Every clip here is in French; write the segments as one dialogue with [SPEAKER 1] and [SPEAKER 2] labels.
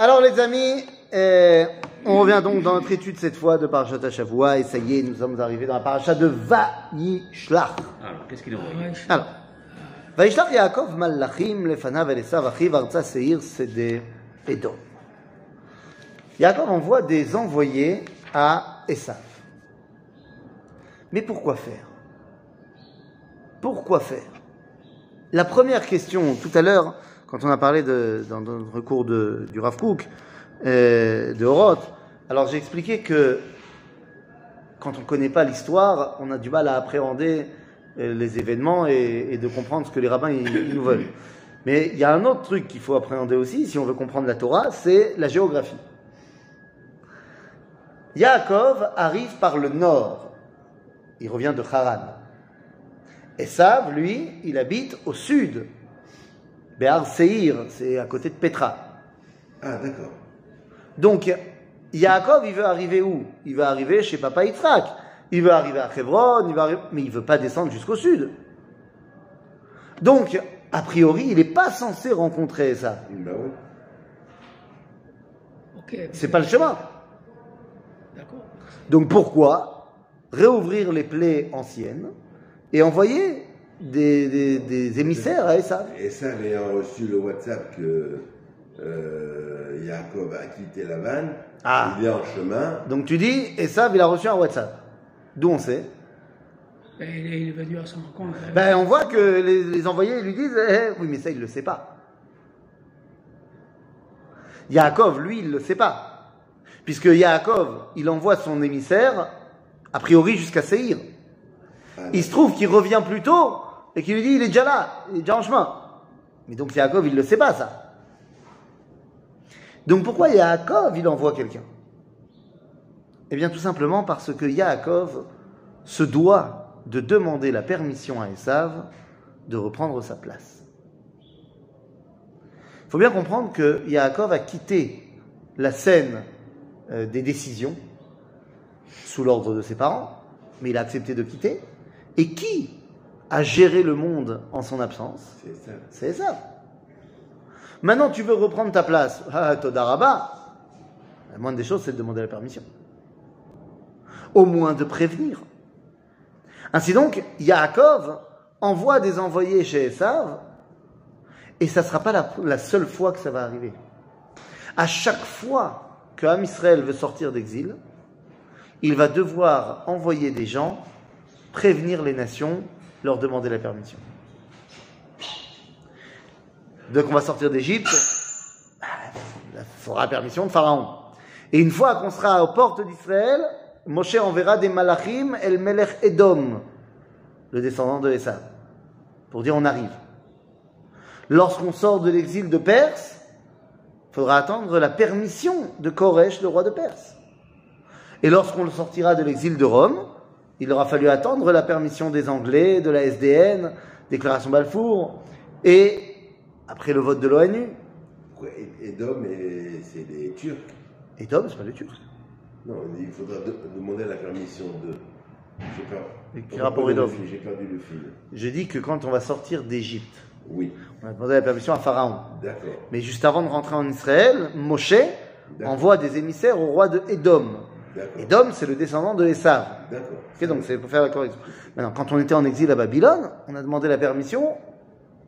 [SPEAKER 1] Alors les amis, euh, on revient donc dans notre étude cette fois de Parashat Shavua et ça y est, nous sommes arrivés dans la Parashat de Vayishlach.
[SPEAKER 2] Alors, qu'est-ce qu'il envoie
[SPEAKER 1] Alors, Vayishlach Yaakov Malachim lefanav el Esav achiv arza seir sede Edom. Yaakov envoie des envoyés à Esav. Mais pourquoi faire? Pourquoi faire? La première question, tout à l'heure, quand on a parlé de, dans notre cours du Rav Kook, de Horoth, alors j'ai expliqué que quand on ne connaît pas l'histoire, on a du mal à appréhender euh, les événements et, de comprendre ce que les rabbins nous veulent. Mais il y a un autre truc qu'il faut appréhender aussi, si on veut comprendre la Torah, c'est la géographie. Yaakov arrive par le nord. Il revient de Haran. Esav, lui, il habite au sud. Béar Seir, c'est à côté de Petra.
[SPEAKER 3] Ah, d'accord.
[SPEAKER 1] Donc, Yaakov, il veut arriver où? Il veut arriver chez Papa Yitzhak. Il veut arriver à Hebron, il veut arriver- mais il veut pas descendre jusqu'au sud. Donc, a priori, il n'est pas censé rencontrer ça.
[SPEAKER 3] Bah oui.
[SPEAKER 4] Ok.
[SPEAKER 1] C'est pas le chemin.
[SPEAKER 4] D'accord.
[SPEAKER 1] Donc pourquoi réouvrir les plaies anciennes et envoyer des, des- des émissaires à Esav
[SPEAKER 3] Et ça, ayant reçu le WhatsApp que euh, Jacob a quitté la vanne,
[SPEAKER 1] Ah.
[SPEAKER 3] il est en chemin.
[SPEAKER 1] Donc tu dis, Esav, il a reçu un WhatsApp. D'où on sait
[SPEAKER 4] Ben, il est venu à son rencontre.
[SPEAKER 1] Ben, on voit que les, les envoyés lui disent eh, eh, Oui, mais ça, il ne le sait pas. Yaakov, lui, il ne le sait pas. Puisque Yaakov, il envoie son émissaire, a priori jusqu'à Seir.
[SPEAKER 3] Ah,
[SPEAKER 1] Il se trouve qu'il revient plus tôt et qu'il lui dit Il est déjà là, il est déjà en chemin. Mais donc Yaakov, il ne le sait pas, ça. Donc pourquoi Yaakov, il envoie quelqu'un? Eh bien, tout simplement parce que Yaakov se doit de demander la permission à Esav de reprendre sa place. Il faut bien comprendre que Yaakov a quitté la scène euh, des décisions sous l'ordre de ses parents, mais il a accepté de quitter. Et qui a géré le monde en son absence
[SPEAKER 3] C'est ça.
[SPEAKER 1] Maintenant, tu veux reprendre ta place. Ah, Todaraba. La moindre des choses, c'est de demander la permission. Au moins de prévenir. Ainsi donc, Yaakov envoie des envoyés chez Esav, et ça ne sera pas la, la seule fois que ça va arriver. À chaque fois que Israël veut sortir d'exil, il va devoir envoyer des gens, prévenir les nations, leur demander la permission. Donc on va sortir d'Égypte, il faudra la permission de Pharaon. Et une fois qu'on sera aux portes d'Israël, Moshe enverra des malachim el melech Edom, le descendant de Esav, pour dire on arrive. Lorsqu'on sort de l'exil de Perse, il faudra attendre la permission de Koresh, le roi de Perse. Et lorsqu'on sortira de l'exil de Rome, il aura fallu attendre la permission des Anglais, de la SDN, déclaration Balfour, et après le vote de l'ONU,
[SPEAKER 3] Edom, et- c'est des Turcs.
[SPEAKER 1] Edom, c'est pas les Turcs.
[SPEAKER 3] Non, il faudra de- demander la permission de. J'ai perdu le fil, J'ai perdu le fil.
[SPEAKER 1] Je dis que quand on va sortir d'Égypte,
[SPEAKER 3] Oui,
[SPEAKER 1] on a demandé la permission à Pharaon.
[SPEAKER 3] d'accord.
[SPEAKER 1] Mais juste avant de rentrer en Israël, Moshe envoie des émissaires au roi de Edom.
[SPEAKER 3] D'accord.
[SPEAKER 1] Edom, c'est le descendant de Esav.
[SPEAKER 3] D'accord.
[SPEAKER 1] Ok, donc c'est pour faire la correction. Maintenant, quand on était en exil à Babylone, on a demandé la permission,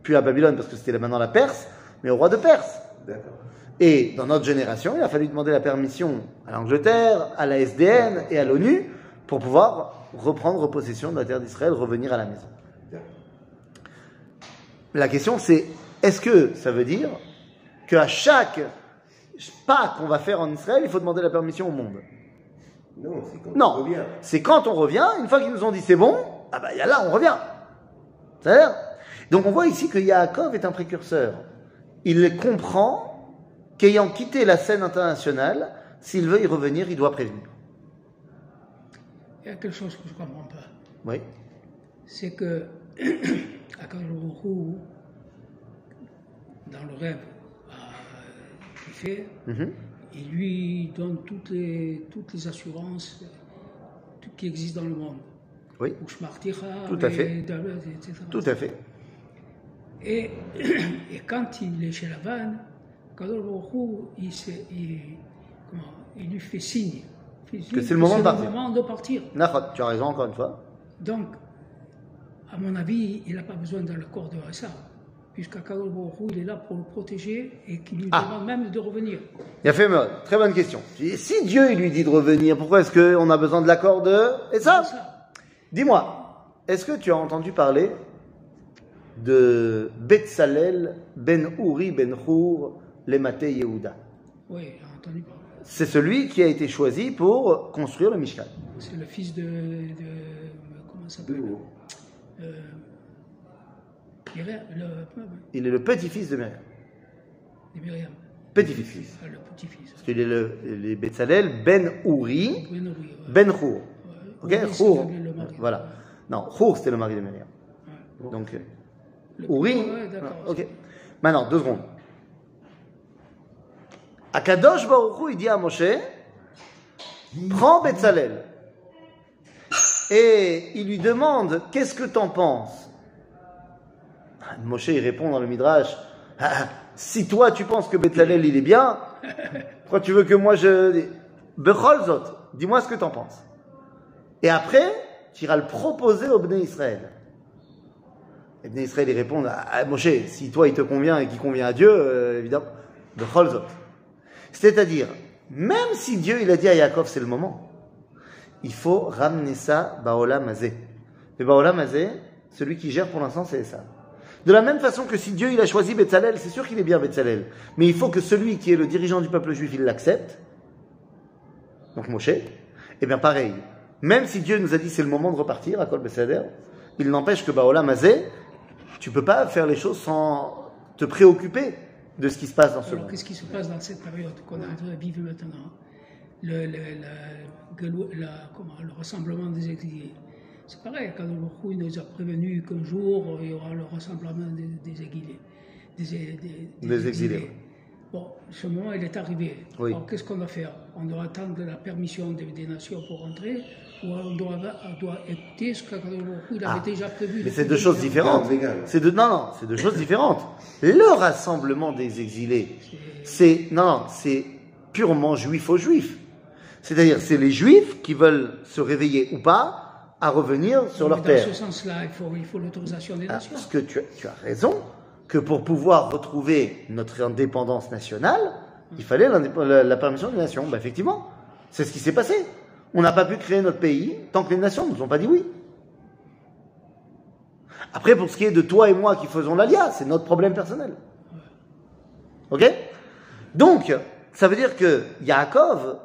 [SPEAKER 1] puis à Babylone parce que c'était maintenant la Perse, mais au roi de Perse.
[SPEAKER 3] D'accord.
[SPEAKER 1] Et dans notre génération, il a fallu demander la permission à l'Angleterre, à la SDN et à l'ONU pour pouvoir reprendre possession de la terre d'Israël, revenir à la maison. La question c'est, est-ce que ça veut dire qu'à chaque pas qu'on va faire en Israël, il faut demander la permission au monde?
[SPEAKER 3] Non, c'est quand
[SPEAKER 1] Non,
[SPEAKER 3] on revient.
[SPEAKER 1] c'est quand on revient, une fois qu'ils nous ont dit c'est bon, ah bah y a là on revient. C'est-à-dire Donc on voit ici que Yaakov est un précurseur. Il comprend qu'ayant quitté la scène internationale, s'il veut y revenir, il doit prévenir.
[SPEAKER 4] Il y a quelque chose que je ne comprends pas.
[SPEAKER 1] Oui.
[SPEAKER 4] C'est que Akadosh dans le rêve euh, qu'il fait,
[SPEAKER 1] Mhm.
[SPEAKER 4] Il lui donne toutes les, toutes les assurances qui existe dans le monde.
[SPEAKER 1] Oui. Tout à
[SPEAKER 4] et
[SPEAKER 1] fait. Tout à fait.
[SPEAKER 4] Et, et quand il est chez Baruch Hu, il, il- comment, il lui fait signe. Il fait signe
[SPEAKER 1] Que c'est le moment de partir.
[SPEAKER 4] moment de partir.
[SPEAKER 1] Nachot, tu as raison encore une fois.
[SPEAKER 4] Donc, à mon avis, il n'a pas besoin de l'accord de Ressa, Baruch Hu, il est là pour le protéger et qu'il lui
[SPEAKER 1] Ah.
[SPEAKER 4] demande même de revenir.
[SPEAKER 1] Il a fait. Très bonne question. Si Dieu il lui dit de revenir, pourquoi est-ce qu'on a besoin de l'accord de Et ça. Dis-moi, est-ce que tu as entendu parler de Betsalel ben Uri ben Hur Lemate Yehuda?
[SPEAKER 4] Oui, j'ai entendu parler.
[SPEAKER 1] C'est celui qui a été choisi pour construire le Mishkan.
[SPEAKER 4] C'est le fils de. de comment ça s'appelle? Le,
[SPEAKER 1] Il est le petit-fils de Myriam.
[SPEAKER 4] de Myriam,
[SPEAKER 1] Petit-fils.
[SPEAKER 4] ah, le petit-fils.
[SPEAKER 1] Parce qu'il est le, le Betsalel ben Uri
[SPEAKER 4] Ben Uri, ouais.
[SPEAKER 1] ben.
[SPEAKER 4] Ouais.
[SPEAKER 1] Ok. Voilà. Non, Hur c'était le mari de Myriam.
[SPEAKER 4] Ouais.
[SPEAKER 1] Donc, euh,
[SPEAKER 4] Le-
[SPEAKER 1] Uri. Ah, ok. Maintenant, deux secondes. Akadosh Baruch Hu, il dit à Moshe, prends Betzalel. Et il lui demande, qu'est-ce que t'en penses? Moshe, il répond dans le Midrash, Ah, si toi tu penses que Betzalel il est bien, pourquoi tu veux que moi je... Bechol Zot, dis-moi ce que t'en penses. Et après, tu iras le proposer au Bnei Israël. Et Bnei Israël, ils répondent à ah, Moshe, si toi il te convient et qu'il convient à Dieu, euh, évidemment, de Cholzot. C'est-à-dire, même si Dieu il a dit à Yaakov c'est le moment, il faut ramener ça Baolam Azé. Et Baolam Azé, celui qui gère pour l'instant, c'est ça. De la même façon que si Dieu il a choisi Betzalel, c'est sûr qu'il est bien Betzalel, mais il faut que celui qui est le dirigeant du peuple juif, il l'accepte. Donc Moshe, et bien pareil, même si Dieu nous a dit c'est le moment de repartir à Kol il n'empêche que Baolam Azé, tu peux pas faire les choses sans te préoccuper de ce qui se passe dans ce
[SPEAKER 4] Alors,
[SPEAKER 1] monde.
[SPEAKER 4] qu'est-ce qui se passe dans cette période qu'on est en train de vivre maintenant? Le, le rassemblement des exilés. C'est pareil, quand le il nous a prévenu qu'un jour, il y aura le rassemblement des, des exilés. Des, des-
[SPEAKER 1] Des exilés.
[SPEAKER 4] Bon, ce moment, il est arrivé.
[SPEAKER 1] Oui.
[SPEAKER 4] Alors, qu'est-ce qu'on doit faire? On doit attendre la permission des, des nations pour rentrer ou on doit, on doit écouter ce que il avait
[SPEAKER 1] Ah,
[SPEAKER 4] déjà prévu?
[SPEAKER 1] Mais c'est deux choses différentes. C'est de, non, non, c'est deux choses différentes. Le rassemblement des exilés, c'est, non, non, c'est purement juif aux juifs. C'est-à-dire, c'est les juifs qui veulent se réveiller ou pas à revenir sur leur
[SPEAKER 4] Dans
[SPEAKER 1] terre.
[SPEAKER 4] ce sens-là, il faut, il faut l'autorisation des
[SPEAKER 1] Ah,
[SPEAKER 4] nations.
[SPEAKER 1] Parce que tu as, tu as raison, que pour pouvoir retrouver notre indépendance nationale, il fallait l'indép- la, la permission des nations. Bah, effectivement, c'est ce qui s'est passé. On n'a pas pu créer notre pays tant que les nations ne nous ont pas dit oui. Après, pour ce qui est de toi et moi qui faisons l'alia, c'est notre problème personnel. Ok? Donc, ça veut dire que Yaakov,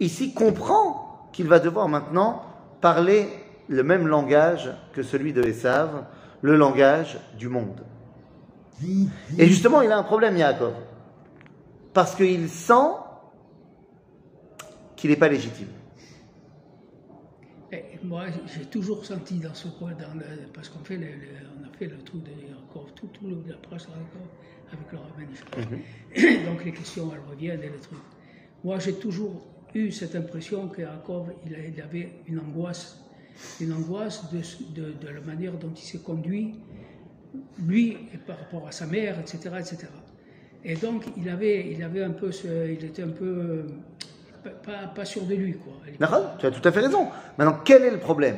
[SPEAKER 1] ici, comprend qu'il va devoir maintenant parler le même langage que celui de Esav, le langage du monde. Et justement, il a un problème, Yaakov. Parce qu'il sent qu'il n'est pas légitime.
[SPEAKER 4] Et moi, j'ai toujours senti dans ce coin, dans le- parce qu'on fait le, le- on a fait le truc de encore tout, tout le, la presse encore avec le rabbin Israël. Donc les questions, elles reviennent et les trucs. Moi, j'ai toujours eu cette impression que Yaakov, il avait une angoisse, une angoisse de, de- de la manière dont il s'est conduit, lui, et par rapport à sa mère, etc., etc. Et donc, il avait, il avait un peu, ce- il était un peu pas, sûr de lui, quoi.
[SPEAKER 1] D'accord Tu as tout à fait raison. Maintenant, quel est le problème?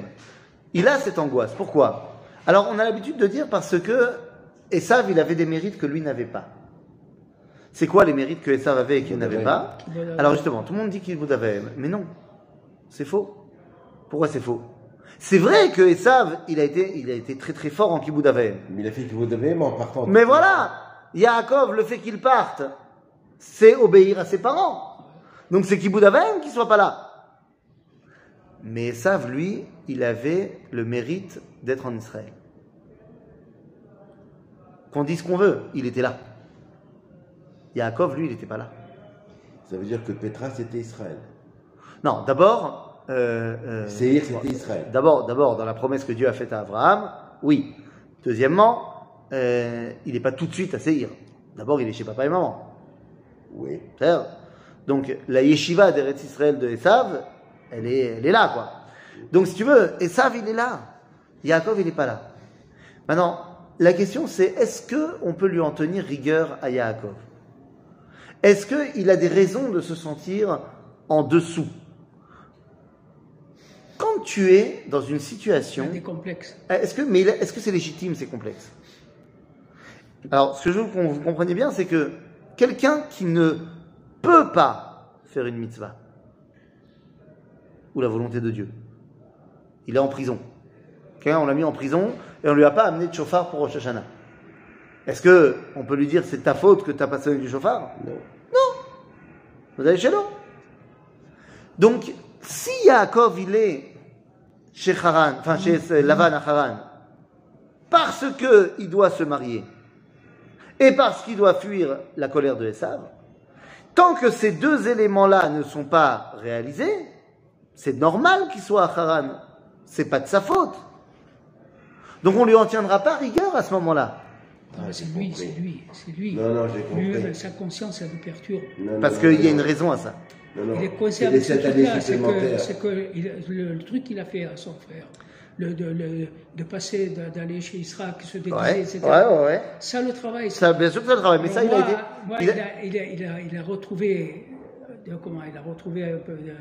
[SPEAKER 1] Il a cette angoisse. Pourquoi? Alors, on a l'habitude de dire parce que Esav, il avait des mérites que lui n'avait pas. C'est quoi les mérites que Esav avait et qu'il n'avait pas? Alors justement, tout le monde dit qu'il vous avait, mais non, c'est faux. Pourquoi c'est faux? C'est vrai que Esav, il a été, il a été très très fort en Kibbutz.
[SPEAKER 3] Mais il a fait devait, mais en partant.
[SPEAKER 1] Mais voilà, Yaakov, le fait qu'il parte, c'est obéir à ses parents. Donc c'est Kibbutz Avaim qui soit pas là. Mais Esav, lui, il avait le mérite d'être en Israël. Qu'on dise ce qu'on veut, il était là. Yaakov, lui, il n'était pas là.
[SPEAKER 3] Ça veut dire que Petra, c'était Israël.
[SPEAKER 1] Non, d'abord. Euh, euh,
[SPEAKER 3] Séhir, c'était Israël.
[SPEAKER 1] D'abord, d'abord, dans la promesse que Dieu a faite à Abraham, oui. Deuxièmement, euh, il n'est pas tout de suite à Séhir. D'abord, il est chez papa et maman.
[SPEAKER 3] Oui.
[SPEAKER 1] C'est-à-dire, Donc, la yeshiva d'Eretz Israël de Esav, elle est, elle est là, quoi. Donc, si tu veux, Esav, il est là. Yaakov, il n'est pas là. Maintenant, la question, c'est est-ce que on peut lui en tenir rigueur à Yaakov? Est-ce qu'il a des raisons de se sentir en dessous? Quand tu es dans une
[SPEAKER 4] Il y
[SPEAKER 1] situation
[SPEAKER 4] a des complexes.
[SPEAKER 1] est-ce que, mais est-ce que c'est légitime ces complexes? Alors, ce que je veux que vous compreniez bien, c'est que quelqu'un qui ne peut pas faire une mitzvah, ou la volonté de Dieu, il est en prison. Quelqu'un, on l'a mis en prison et on lui a pas amené de chauffard pour Rosh Hashanah. Est-ce que on peut lui dire c'est ta faute que tu n'as pas sonné du chauffard?
[SPEAKER 3] Non.
[SPEAKER 1] Vous allez chez l'eau. Donc, si Yaakov, il est chez Haran, enfin chez Lavan à Haran, parce que il doit se marier, et parce qu'il doit fuir la colère de Esav, tant que ces deux éléments-là ne sont pas réalisés, c'est normal qu'il soit à Haran. C'est pas de sa faute. Donc on lui en tiendra pas rigueur à ce moment-là.
[SPEAKER 4] Non, c'est lui, c'est lui, c'est lui.
[SPEAKER 3] Non, non, j'ai compris.
[SPEAKER 4] Lui, sa conscience, ça le perturbe.
[SPEAKER 3] Non,
[SPEAKER 1] Parce qu'il y a une raison à ça.
[SPEAKER 3] Non, non.
[SPEAKER 4] Il est
[SPEAKER 3] C'est
[SPEAKER 4] coincé
[SPEAKER 3] les
[SPEAKER 4] avec ce
[SPEAKER 3] sept années
[SPEAKER 4] truc-là. C'est que, que il- le, le truc qu'il a fait à son frère, le, de, le- de passer, de- d'aller chez Israël, se déguiser,
[SPEAKER 1] Ouais,
[SPEAKER 4] etc.
[SPEAKER 1] ouais, ouais.
[SPEAKER 4] Ça, le travail, c'est-
[SPEAKER 1] Ça, bien sûr que ça le travaille, mais ça, il a
[SPEAKER 4] moi,
[SPEAKER 1] été.
[SPEAKER 4] moi,
[SPEAKER 1] il
[SPEAKER 4] il,
[SPEAKER 1] a-
[SPEAKER 4] il, a, il, a, il a retrouvé, euh, comment, il a retrouvé un peu de, de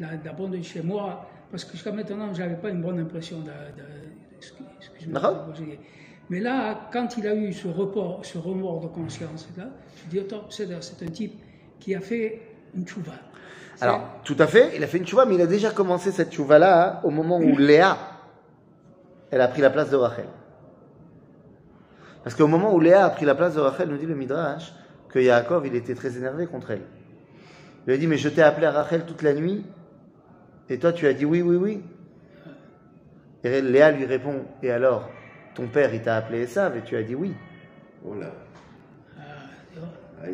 [SPEAKER 4] la, de la bonne chez moi, parce que jusqu'à maintenant, je n'avais pas une bonne impression de. de excuse- excuse-moi, de. Mais là, quand il a eu ce report, ce remords de conscience, là, je dis, attends, c'est c'est un type qui a fait une chouva.
[SPEAKER 1] Alors, tout à fait, il a fait une chouva, mais il a déjà commencé cette chouva-là au moment où Léa, elle a pris la place de Rachel. Parce qu'au moment où Léa a pris la place de Rachel, nous dit le Midrash, que Yaakov, il était très énervé contre elle. Il lui a dit, mais je t'ai appelé à Rachel toute la nuit, et toi tu as dit oui, oui, oui. Et Léa lui répond, et alors, ton père, il t'a appelé Esav, et tu as dit oui.
[SPEAKER 3] Oh là.
[SPEAKER 4] Ah.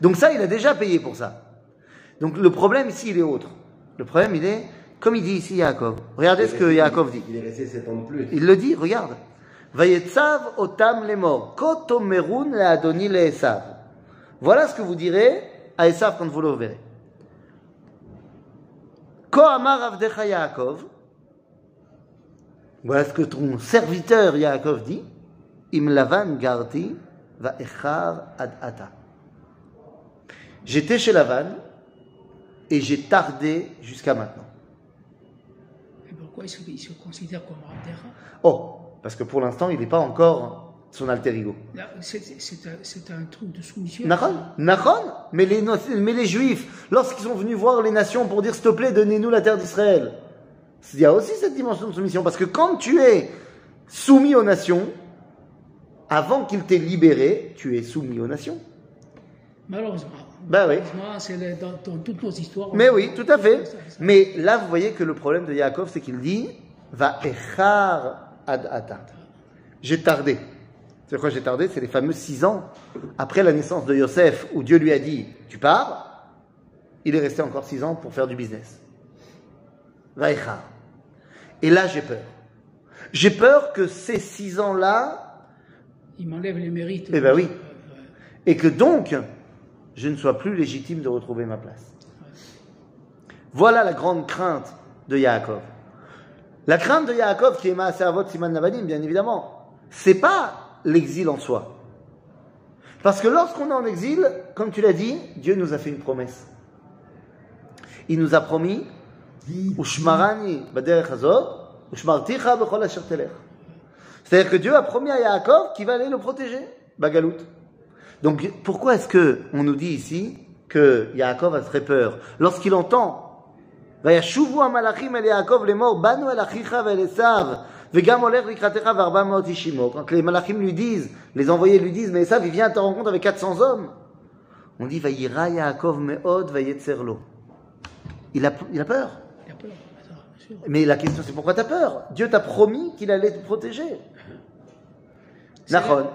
[SPEAKER 1] Donc ça, il a déjà payé pour ça. Donc le problème ici, il est autre. Le problème, il est, comme il dit ici Yaakov. Regardez ce que Yaakov dit.
[SPEAKER 3] Il est resté 7 ans de plus.
[SPEAKER 1] Il le dit, regarde. Vayetzav otam. Kotomerun Adoni le Esav. Voilà ce que vous direz à Esav quand vous le verrez. Ko amar avdecha Yaakov. Voilà ce que ton serviteur Yaakov dit. Im lavan garti va echar ad ata. J'étais chez Lavan et j'ai tardé jusqu'à maintenant.
[SPEAKER 4] Et pourquoi il se, il se considère comme Abdera
[SPEAKER 1] Oh, parce que pour l'instant, il n'est pas encore son alter ego.
[SPEAKER 4] C'est un, truc de soumission.
[SPEAKER 1] Nahon, Nahon, mais les, mais les Juifs, lorsqu'ils sont venus voir les nations pour dire s'il te plaît, donnez-nous la terre d'Israël, il y a aussi cette dimension de soumission, parce que quand tu es soumis aux nations, avant qu'ils t'aient libéré, tu es soumis aux nations.
[SPEAKER 4] Malheureusement.
[SPEAKER 1] Ben oui.
[SPEAKER 4] C'est dans, dans toutes nos histoires.
[SPEAKER 1] Mais oui, tout à fait.
[SPEAKER 4] Ça, ça.
[SPEAKER 1] Mais là, vous voyez que le problème de Yaakov, c'est qu'il dit Va echar ad ata. J'ai tardé. C'est quoi j'ai tardé C'est les fameux six ans après la naissance de Yosef, où Dieu lui a dit Tu pars. Il est resté encore six ans pour faire du business. Va echar. Et là, j'ai peur. J'ai peur que ces six ans-là,
[SPEAKER 4] Il m'enlève les mérites.
[SPEAKER 1] Eh ben oui. Et que donc, je ne sois plus légitime de retrouver ma place. Voilà la grande crainte de Yaakov. La crainte de Yaakov, qui est Maaseh Avot Siman Navadim, bien évidemment, c'est pas l'exil en soi. Parce que lorsqu'on est en exil, comme tu l'as dit, Dieu nous a fait une promesse. Il nous a promis. C'est-à-dire que Dieu a promis à Yaakov qu'il va aller le protéger, Bagalout. Donc pourquoi est-ce que on nous dit ici que Yaakov a très peur lorsqu'il entend וישובו המלאכים אל יעקב לאמור באנו אל אחיך ואל עשיו וגם הולך לקראתך וארבע מאות איש עמו. Quand les malachim lui disent, les envoyés lui disent, mais Esav il vient à ta rencontre avec 400 hommes. On dit וירא יעקב מאוד ויצר לו. Il a, il a peur.
[SPEAKER 4] Il a peur, attends, bien sûr.
[SPEAKER 1] Mais la question c'est pourquoi tu as peur Dieu t'a promis qu'il allait te protéger.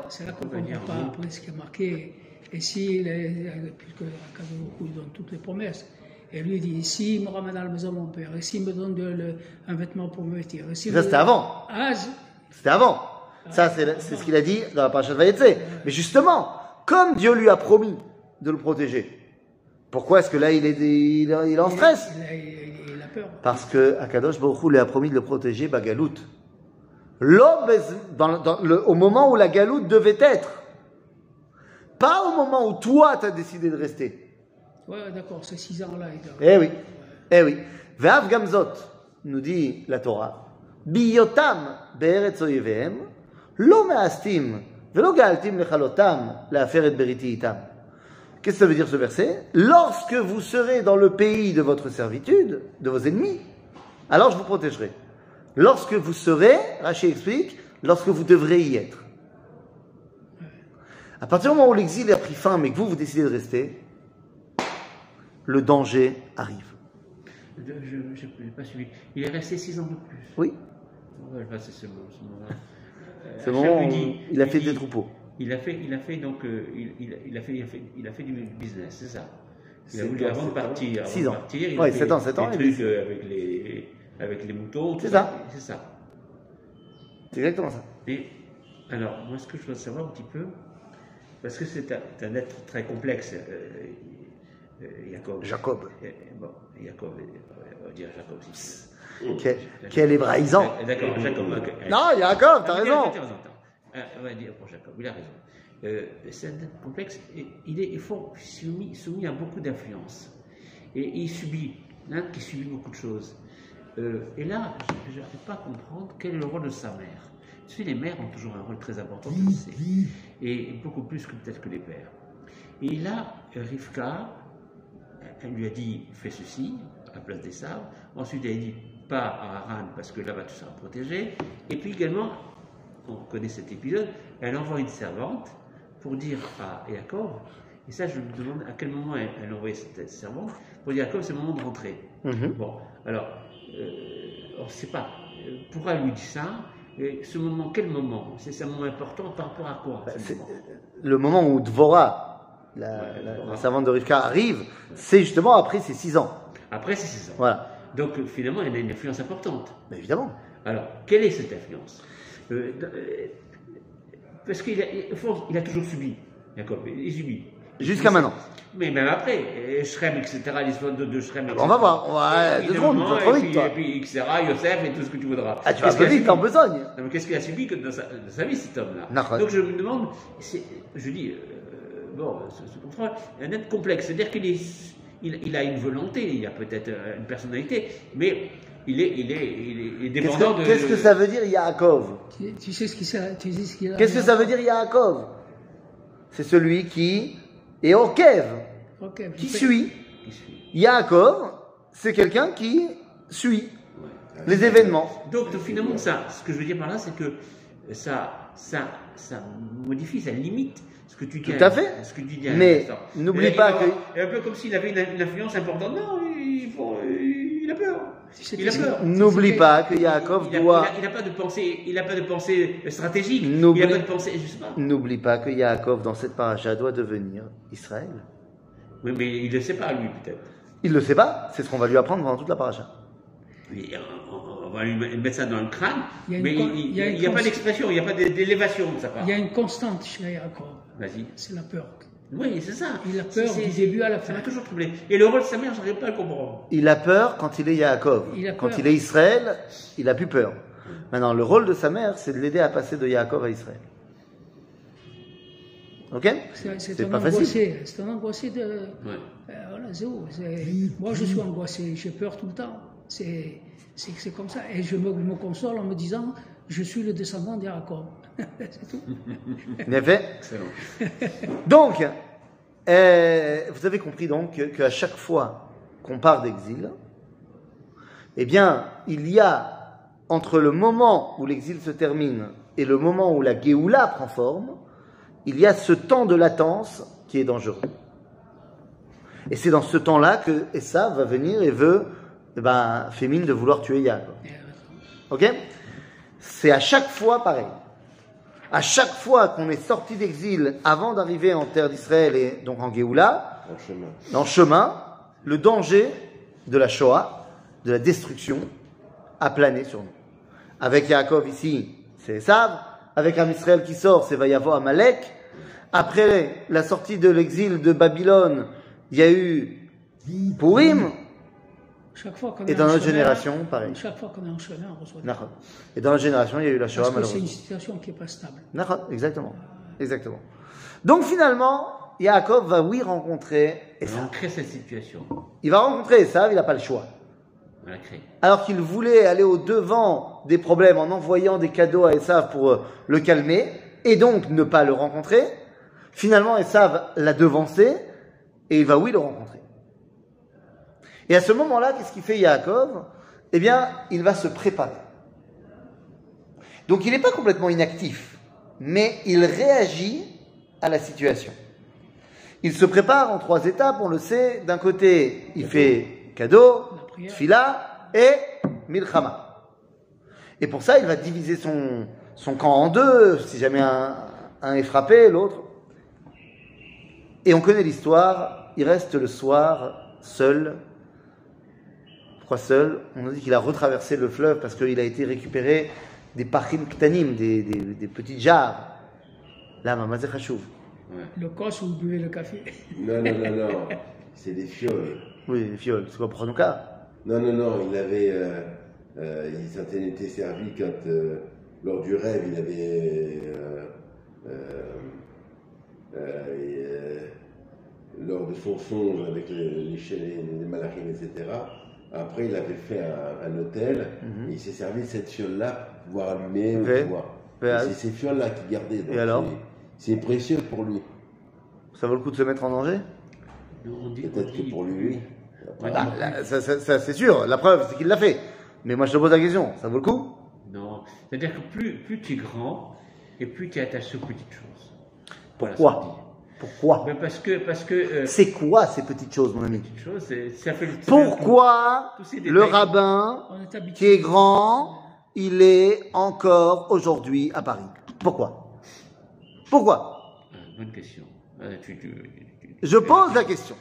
[SPEAKER 4] C'est là- qu'on ne comprend pas après ce qui est marqué. Et si, puisque Akadosh donne toutes les promesses, et lui dit s'il me ramène à la maison mon père, et s'il me donne de- le- un vêtement pour me vêtir, et s'il
[SPEAKER 1] Ça c'était avant.
[SPEAKER 4] Ah,
[SPEAKER 1] C'était avant. Ça, c'est c'est ce qu'il a dit dans la parashat Vayetze. Mais justement, comme Dieu lui a promis de le protéger, pourquoi est-ce que là, il est, il il est en stress
[SPEAKER 4] il, a, il- il a peur.
[SPEAKER 1] Parce que Akadosh Baruch Hu lui a promis de le protéger, Bagalout. L'homme, dans- dans le- au moment où la galoute devait être. Pas au moment où toi, tu as décidé de rester.
[SPEAKER 4] Ouais, d'accord, ces six ans-là.
[SPEAKER 1] Eh oui, eh oui. Ve'av gamzot, nous dit la Torah, biyotam be'eretz oyevehem, lo me'astim, ve'lo ga'altim lechalotam, la'afer et beriti itam. Qu'est-ce que ça veut dire ce verset? Lorsque vous serez dans le pays de votre servitude, de vos ennemis, alors je vous protégerai. Lorsque vous serez, Rachid explique, lorsque vous devrez y être. À partir du moment où l'exil a pris fin, mais que vous, vous décidez de rester, le danger arrive.
[SPEAKER 2] Je n'ai pas suivi. Il est resté six ans de plus.
[SPEAKER 1] Oui,
[SPEAKER 2] Ouais, c'est moment-là. Euh, dit-
[SPEAKER 1] il a fait
[SPEAKER 2] dit-
[SPEAKER 1] des troupeaux.
[SPEAKER 2] Il a fait, il a fait donc, euh, il, il, il a fait, il a fait, il a fait du business, c'est ça. Il a voulu avant de partir, avant
[SPEAKER 1] Six
[SPEAKER 2] de
[SPEAKER 1] ans.
[SPEAKER 2] partir, il
[SPEAKER 1] Ouais,
[SPEAKER 2] a fait
[SPEAKER 1] sept ans, sept ans,
[SPEAKER 2] des
[SPEAKER 1] il a
[SPEAKER 2] trucs euh, avec les, avec les moutons.
[SPEAKER 1] C'est ça.
[SPEAKER 2] C'est ça.
[SPEAKER 1] C'est exactement ça.
[SPEAKER 2] Et alors, moi, ce que je veux savoir un petit peu, parce que c'est un, être très complexe, euh, euh, Jacob.
[SPEAKER 1] Jacob.
[SPEAKER 2] Euh, Bon, Jacob, on va dire Jacob aussi.
[SPEAKER 1] Quel, quel hébraïsant.
[SPEAKER 2] D'accord, Jacob.
[SPEAKER 1] Non, Jacob, t'as
[SPEAKER 2] Ah,
[SPEAKER 1] raison.
[SPEAKER 2] Euh, on va dire pour Jacob, il a raison. C'est un être complexe, et il est faut, soumis, soumis à beaucoup d'influences. Et il subit, l'un qui subit beaucoup de choses. Euh, et là, je n'arrive pas à comprendre quel est le rôle de sa mère. Tu sais, les mères ont toujours un rôle très important, tu le sais, et beaucoup plus que peut-être que les pères. Et là, Rivka, elle lui a dit fais ceci à la place des sabres. Ensuite, elle a dit pas à Haran parce que là-bas tu seras protégé. Et puis également, on connaît cet épisode, elle envoie une servante pour dire à Yaakov, et ça je me demande à quel moment elle, elle a envoyé cette servante, pour dire à Yaakov c'est le moment de rentrer.
[SPEAKER 1] Mhm.
[SPEAKER 2] Bon, alors, on ne sait pas. Euh, Pourquoi lui dit ça Et ce moment, quel moment? C'est un moment important par rapport à quoi ce
[SPEAKER 1] Bah,
[SPEAKER 2] moment?
[SPEAKER 1] Le moment où Dvora, la,
[SPEAKER 2] Ouais,
[SPEAKER 1] la-
[SPEAKER 2] Dvorah.
[SPEAKER 1] la servante de Rivka, arrive, c'est justement après ses six ans.
[SPEAKER 2] Après, c'est 6 ans.
[SPEAKER 1] Voilà.
[SPEAKER 2] Donc euh, finalement, elle a une influence importante.
[SPEAKER 1] Mais évidemment.
[SPEAKER 2] Alors, quelle est cette influence? Euh, euh, Parce qu'il a, il a toujours subi, Jacob, il subit.
[SPEAKER 1] Jusqu'à maintenant.
[SPEAKER 2] Mais même après, Shrem, etc., l'histoire de, de Shrem, etc.
[SPEAKER 1] On va voir. On va-
[SPEAKER 2] Et
[SPEAKER 1] deux secondes,
[SPEAKER 2] évidemment,
[SPEAKER 1] tu vas trop
[SPEAKER 2] et
[SPEAKER 1] vite, toi.
[SPEAKER 2] Et puis, etc., Yosef et tout ce que tu voudras.
[SPEAKER 1] Ah, tu vas
[SPEAKER 2] a
[SPEAKER 1] vite en
[SPEAKER 2] subi
[SPEAKER 1] besogne.
[SPEAKER 2] Non, mais qu'est-ce qu'il a subi que dans sa, dans sa vie, cet homme-là. Donc je me demande, je dis, euh, bon, se, se comprend, un être complexe, c'est-à-dire qu'il est, il, il a une volonté, il a peut-être euh, une personnalité, mais il est, il est, il est, il est
[SPEAKER 1] Qu'est-ce
[SPEAKER 2] dépendant
[SPEAKER 1] que,
[SPEAKER 2] de.
[SPEAKER 1] qu'est-ce que ça veut dire Yaakov?
[SPEAKER 4] Tu, tu sais ce qu'il tu sais ce qu'il a
[SPEAKER 1] Qu'est-ce que ça veut dire Yaakov? C'est celui qui est au Kev,
[SPEAKER 4] Ok,
[SPEAKER 1] qui suit. Yaakov, c'est quelqu'un qui suit les événements.
[SPEAKER 2] Donc finalement, ça, ce que je veux dire par là, c'est que ça, ça, ça modifie, ça limite ce que tu dis.
[SPEAKER 1] Tout à fait.
[SPEAKER 2] Ce que tu dis à
[SPEAKER 1] Mais n'oublie
[SPEAKER 2] Et
[SPEAKER 1] pas que-
[SPEAKER 2] avoir- Un peu comme s'il avait une, une influence importante. Non, il, faut- il a peur. Il a peur.
[SPEAKER 1] N'oublie pas que Yaakov
[SPEAKER 2] il a-
[SPEAKER 1] doit.
[SPEAKER 2] il a- il a pas de pensée, il a pas de pensée stratégique.
[SPEAKER 1] N'oublie-
[SPEAKER 2] Il a pas de pensée, je sais pas.
[SPEAKER 1] N'oublie pas que Yaakov, dans cette paracha, doit devenir Israël.
[SPEAKER 2] Oui, mais il ne le sait pas lui peut-être.
[SPEAKER 1] Il ne le sait pas, c'est ce qu'on va lui apprendre pendant toute la paracha.
[SPEAKER 2] On va lui mettre ça dans le crâne,
[SPEAKER 4] Il y a une
[SPEAKER 2] mais
[SPEAKER 4] con-
[SPEAKER 2] il
[SPEAKER 4] il y a une
[SPEAKER 2] n'y a, pas d'expression, il n'y a pas d'é- d'élévation de sa part.
[SPEAKER 4] Il y a une constante chez Jacob,
[SPEAKER 2] Vas-y.
[SPEAKER 4] c'est la peur.
[SPEAKER 2] Oui, c'est ça.
[SPEAKER 4] Il a peur du début à la
[SPEAKER 2] Ça
[SPEAKER 4] fin.
[SPEAKER 2] m'a toujours troublé. Et le rôle de sa mère, je n'arrive pas à le comprendre.
[SPEAKER 1] Il a peur quand il est Yaakov.
[SPEAKER 4] Il a
[SPEAKER 1] quand
[SPEAKER 4] peur.
[SPEAKER 1] il est Israël, il a plus peur. Maintenant, le rôle de sa mère, c'est de l'aider à passer de Yaakov à Israël. Ok?
[SPEAKER 4] C'est c'est
[SPEAKER 1] C'est
[SPEAKER 4] un
[SPEAKER 1] pas
[SPEAKER 4] angoissé,
[SPEAKER 1] facile.
[SPEAKER 4] c'est un angoissé de.
[SPEAKER 2] Ouais.
[SPEAKER 4] Euh, voilà, zéro. Moi, je suis angoissé, j'ai peur tout le temps. C'est comme ça. Et je me, me console en me disant, je suis le descendant de Jacob. c'est tout.
[SPEAKER 1] Bien fait.
[SPEAKER 2] Excellent.
[SPEAKER 1] Donc, euh, vous avez compris donc qu'à chaque fois qu'on part d'exil, eh bien, il y a entre le moment où l'exil se termine et le moment où la Géoula prend forme, il y a ce temps de latence qui est dangereux. Et c'est dans ce temps-là que Essa va venir et veut, eh ben, fait mine de vouloir tuer Yaakov. Ok? C'est à chaque fois pareil. À chaque fois qu'on est sorti d'exil avant d'arriver en terre d'Israël et donc en Géoula,
[SPEAKER 3] En chemin.
[SPEAKER 1] dans le chemin, le danger de la Shoah, de la destruction, a plané sur nous. Avec Yaakov ici, c'est Esav. Avec un Israël qui sort, c'est Vayavo Amalek. Après la sortie de l'exil de Babylone, il y a eu Purim.
[SPEAKER 4] Chaque fois qu'on
[SPEAKER 1] Et dans notre
[SPEAKER 4] chemin-
[SPEAKER 1] génération, pareil.
[SPEAKER 4] Chaque fois qu'on est en chemin, on reçoit. des
[SPEAKER 1] Nachon. Et dans la génération, il y a eu la Shoah
[SPEAKER 4] que c'est une
[SPEAKER 1] malheureusement.
[SPEAKER 4] situation qui n'est pas stable.
[SPEAKER 1] D'accord, exactement. Exactement. Donc finalement, Yaakov va oui rencontrer Esav.
[SPEAKER 2] on crée cette situation.
[SPEAKER 1] Il va rencontrer Esav, il n'a pas le choix.
[SPEAKER 2] On la crée.
[SPEAKER 1] Alors qu'il voulait aller au devant des problèmes en envoyant des cadeaux à Esav pour euh, le calmer, et donc ne pas le rencontrer, finalement Esav l'a devancé, et il va oui le rencontrer. Et à ce moment-là, qu'est-ce qu'il fait Yaakov? Eh bien, il va se préparer. Donc il n'est pas complètement inactif, mais il réagit à la situation. Il se prépare en trois étapes, on le sait. D'un côté, il fait cadeau, fila et milchama. Et pour ça, il va diviser son, son camp en deux, si jamais un, un est frappé, l'autre. Et on connaît l'histoire, il reste le soir seul. Pourquoi seul On nous dit qu'il a retraversé le fleuve parce qu'il a été récupéré des pachim ktanim, des, des, des petites jarres. Là, chachouv.
[SPEAKER 2] Ouais.
[SPEAKER 4] Le cos où vous buvez le café?
[SPEAKER 3] Non, non, non, non. C'est des fioles.
[SPEAKER 1] Oui, les fioles, c'est quoi pour Hanouka
[SPEAKER 3] Non, non, non. Il avait. Euh, euh, il s'en était servi quand, euh, lors du rêve, il avait. euh, euh, euh, et, euh, lors de son songe avec les, les, les malachim, etc. Après, il avait fait un, un hôtel.
[SPEAKER 1] Mhm.
[SPEAKER 3] et il s'est servi de cette fiole-là pour pouvoir allumer ou pouvoir. C'est ces fioles-là qu'il gardait. donc
[SPEAKER 1] Et alors
[SPEAKER 3] c'est- C'est précieux pour lui.
[SPEAKER 1] Ça vaut le coup de se mettre en danger?
[SPEAKER 3] Peut-être que pour lui, oui.
[SPEAKER 1] Bah, là, ça, ça- ça, c'est sûr, la preuve, c'est qu'il l'a fait. Mais moi, je te pose la question, ça vaut le coup?
[SPEAKER 2] Non, c'est-à-dire que plus, plus tu es grand et plus tu es attaché aux petites choses.
[SPEAKER 1] Pourquoi? Pourquoi
[SPEAKER 2] Ben parce que, parce que euh,
[SPEAKER 1] C'est quoi ces petites choses, mon ami
[SPEAKER 2] petites choses, c'est- ça fait le
[SPEAKER 1] Pourquoi le rabbin
[SPEAKER 4] est
[SPEAKER 1] qui est grand, il est encore aujourd'hui à Paris? Pourquoi? Pourquoi?
[SPEAKER 2] Ah, Bonne question. Tu- tu- tu-
[SPEAKER 1] Je pose la question.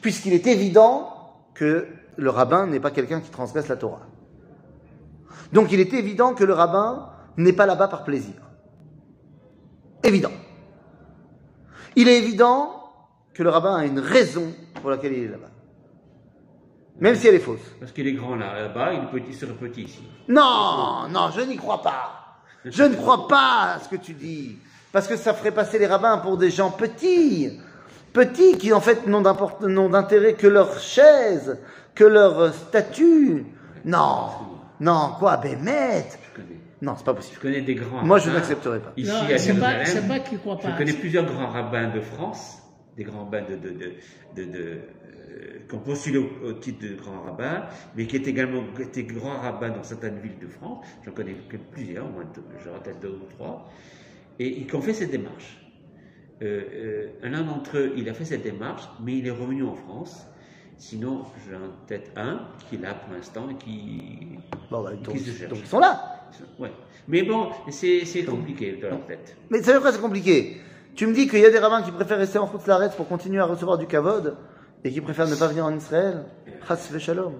[SPEAKER 1] Puisqu'il est évident que le rabbin n'est pas quelqu'un qui transgresse la Torah. Donc il est évident que le rabbin n'est pas là-bas par plaisir. Évident. Il est évident que le rabbin a une raison pour laquelle il est là-bas. Même si elle est fausse.
[SPEAKER 2] Parce qu'il est grand là, là-bas, il il serait petit ici.
[SPEAKER 1] Non, non, je n'y crois pas. Je ne crois pas à ce que tu dis. Parce que ça ferait passer les rabbins pour des gens petits. Petits qui en fait n'ont d'intérêt que leur chaise, que leur statut. Non, non, quoi, Bémet
[SPEAKER 2] Je connais.
[SPEAKER 1] Non, c'est pas
[SPEAKER 2] Je
[SPEAKER 1] possible.
[SPEAKER 2] connais des grands
[SPEAKER 1] Moi, je n'accepterai pas.
[SPEAKER 2] Ici
[SPEAKER 4] Non,
[SPEAKER 2] à
[SPEAKER 4] c'est pas, pas qu'il croit pas.
[SPEAKER 2] Je connais plusieurs grands rabbins de France, des grands rabbins de, de, de, de, de, euh, qui ont postulé au, au titre de grand rabbin, mais qui étaient également étaient grands rabbins dans certaines villes de France. J'en connais plusieurs, au moins deux, j'en tête deux ou trois, et, et qui ont fait cette démarche. Euh, euh, L'un d'entre eux, il a fait cette démarche, mais il est revenu en France. Sinon, j'ai en tête un qui est là pour l'instant et qui.
[SPEAKER 1] Bon, bah, donc,
[SPEAKER 2] Qui se cherche.
[SPEAKER 1] donc ils sont là.
[SPEAKER 2] Ouais. Mais bon, c'est compliqué de leur tête.
[SPEAKER 1] Mais ça veut quoi, c'est compliqué Tu me dis qu'il y a des rabbins qui préfèrent rester en Laretz pour continuer à recevoir du kavod et qui préfèrent ne pas venir en Israël Chas v'shalom.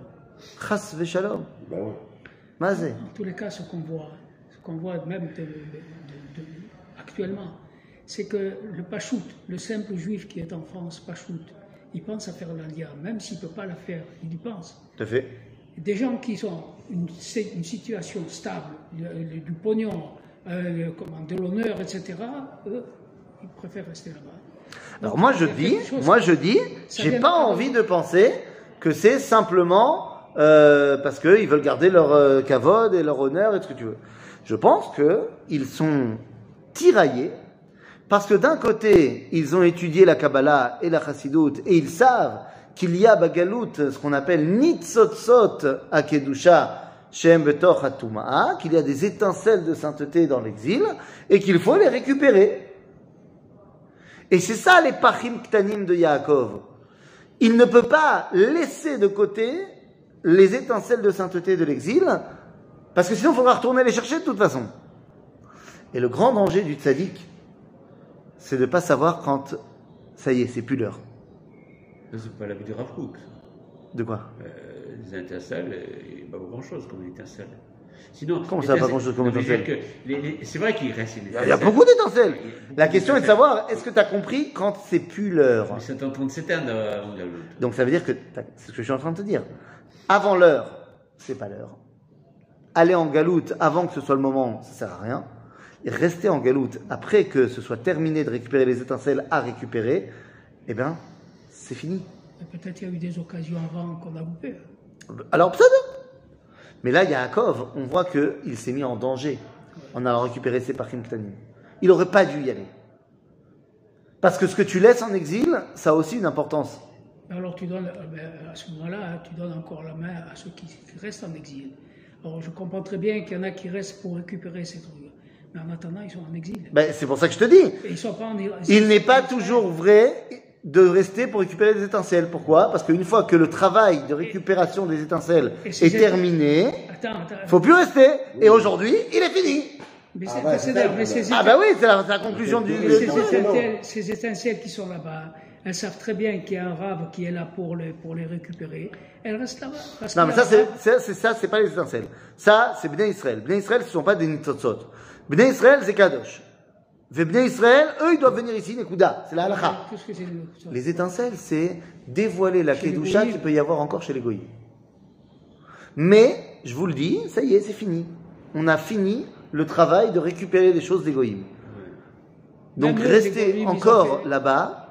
[SPEAKER 1] Chas v'shalom.
[SPEAKER 3] Bah ouais.
[SPEAKER 1] Mazé.
[SPEAKER 4] En tous les cas, ce qu'on voit, ce qu'on voit même de- de- de- de- actuellement, c'est que le pachout, le simple juif qui est en France, pachout, il pense à faire l'alia, même s'il ne peut pas la faire, il y pense.
[SPEAKER 1] Tout à fait.
[SPEAKER 4] Des gens qui sont une, une situation stable, le- le- du pognon, euh, le- comment, de l'honneur, etc., eux, ils préfèrent rester là-bas.
[SPEAKER 1] Alors
[SPEAKER 4] Donc,
[SPEAKER 1] moi je dis, moi je dis, j'ai pas envie de penser que c'est simplement euh, parce qu'ils veulent garder leur euh, kavod et leur honneur et tout ce que tu veux. Je pense que ils sont tiraillés parce que d'un côté ils ont étudié la Kabbalah et la Chassidut et ils savent qu'il y a bagalout ce qu'on appelle nitzotzot à kedusha shem betoch qu'il y a des étincelles de sainteté dans l'exil et qu'il faut les récupérer. Et c'est ça les pachim ktanim de Yaakov. Il ne peut pas laisser de côté les étincelles de sainteté de l'exil, parce que sinon il faudra retourner les chercher de toute façon. Et le grand danger du tzaddik, c'est de ne pas savoir quand ça y est, c'est plus l'heure.
[SPEAKER 2] C'est pas la vie du Rav Kook.
[SPEAKER 1] De quoi?
[SPEAKER 2] Euh, les étincelles, euh, il n'y a pas grand-chose comme étincelles. Sinon,
[SPEAKER 1] Comment ça, pas grand-chose comme étincelle
[SPEAKER 2] C'est vrai qu'il reste une
[SPEAKER 1] a- il y a beaucoup d'étincelles. La question est de savoir, est-ce que tu as compris quand c'est plus l'heure?
[SPEAKER 2] Mais c'est en train de s'éteindre euh.
[SPEAKER 1] Donc ça veut dire que, c'est ce que je suis en train de te dire. Avant l'heure, c'est pas l'heure. Aller en galoute avant que ce soit le moment, ça sert à rien. Rester en galoute après que ce soit terminé de récupérer les étincelles à récupérer, eh bien, c'est fini.
[SPEAKER 4] Peut-être qu'il y a eu des occasions avant qu'on a loupé.
[SPEAKER 1] Alors, peut-être. Mais là, Yaakov, on voit qu'il s'est mis en danger en allant récupérer ses parkim ktanim. Il n'aurait pas dû y aller. Parce que ce que tu laisses en exil, ça a aussi une importance.
[SPEAKER 4] Alors tu donnes, euh, ben, à ce moment-là, tu donnes encore la main à ceux qui restent en exil. Alors je comprends très bien qu'il y en a qui restent pour récupérer ces trucs. Mais en attendant, ils sont en exil.
[SPEAKER 1] Ben, c'est pour ça que je te dis.
[SPEAKER 4] Et ils sont pas en
[SPEAKER 1] Il n'est pas toujours vrai de rester pour récupérer des étincelles. Pourquoi? Parce qu'une fois que le travail de récupération des étincelles
[SPEAKER 4] Et
[SPEAKER 1] est terminé,
[SPEAKER 4] Attends, attends.
[SPEAKER 1] il faut plus rester. Et aujourd'hui, il est fini.
[SPEAKER 4] Mais
[SPEAKER 3] Ah
[SPEAKER 4] c'est- ces
[SPEAKER 1] Ah bah oui, c'est la, conclusion du...
[SPEAKER 4] Ces, étincelles, ces étincelles qui sont là-bas, elles savent très bien qu'il y a un rave qui est là pour les, pour les récupérer. Elles restent là-bas.
[SPEAKER 1] Non, mais ça, c'est, ça, c'est pas les étincelles. Ça, c'est Bnei Israël. Bnei Israël, ce sont pas des nitzotzot. Bnei Israël, c'est Kadosh. Bnei Israël, eux, ils doivent venir ici, Nekuda. C'est la halakha. Les étincelles, c'est dévoiler la
[SPEAKER 4] les
[SPEAKER 1] kedusha qu'il peut y avoir encore chez les goïms. Mais, je vous le dis, ça y est, c'est fini. On a fini le travail de récupérer des choses des. Donc,
[SPEAKER 4] les ont
[SPEAKER 1] encore là-bas,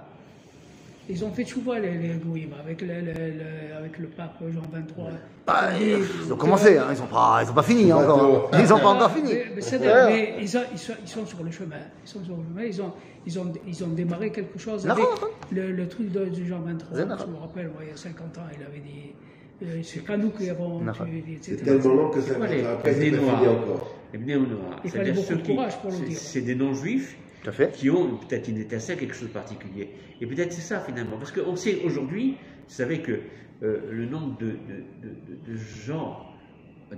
[SPEAKER 4] Ils ont fait chouva, les, les goïms, avec le, le- le- avec le pape Jean 23.
[SPEAKER 1] bah,
[SPEAKER 4] Et-
[SPEAKER 1] ils ont commencé, hein, ils ont pas, ils ont pas fini hein, encore. hein. Ils ont pas encore fini.
[SPEAKER 4] Mais, mais
[SPEAKER 1] Ouais.
[SPEAKER 4] mais ils, ont- ils sont, ils sont sur le chemin. Ils sont sur le chemin. Ils ont, ils ont, ils ont démarré quelque chose avec
[SPEAKER 1] D'accord.
[SPEAKER 4] le, le truc de, de Jean 23.
[SPEAKER 1] D'accord.
[SPEAKER 4] Je me rappelle, moi, il y a 50 ans, il avait dit euh, c'est pas nous qui avons tué, etc.
[SPEAKER 3] C'est tellement long que ça
[SPEAKER 2] les- les
[SPEAKER 3] pas
[SPEAKER 2] Noirs
[SPEAKER 3] fini encore.
[SPEAKER 2] Les.
[SPEAKER 4] Il fallait beaucoup de courage pour le dire.
[SPEAKER 2] C'est des non-juifs
[SPEAKER 1] Tout à fait.
[SPEAKER 2] qui ont peut-être une étincelle, quelque chose de particulier. Et peut-être c'est ça finalement. Parce qu'on sait aujourd'hui, vous savez que euh, le nombre de, de- de- de- de gens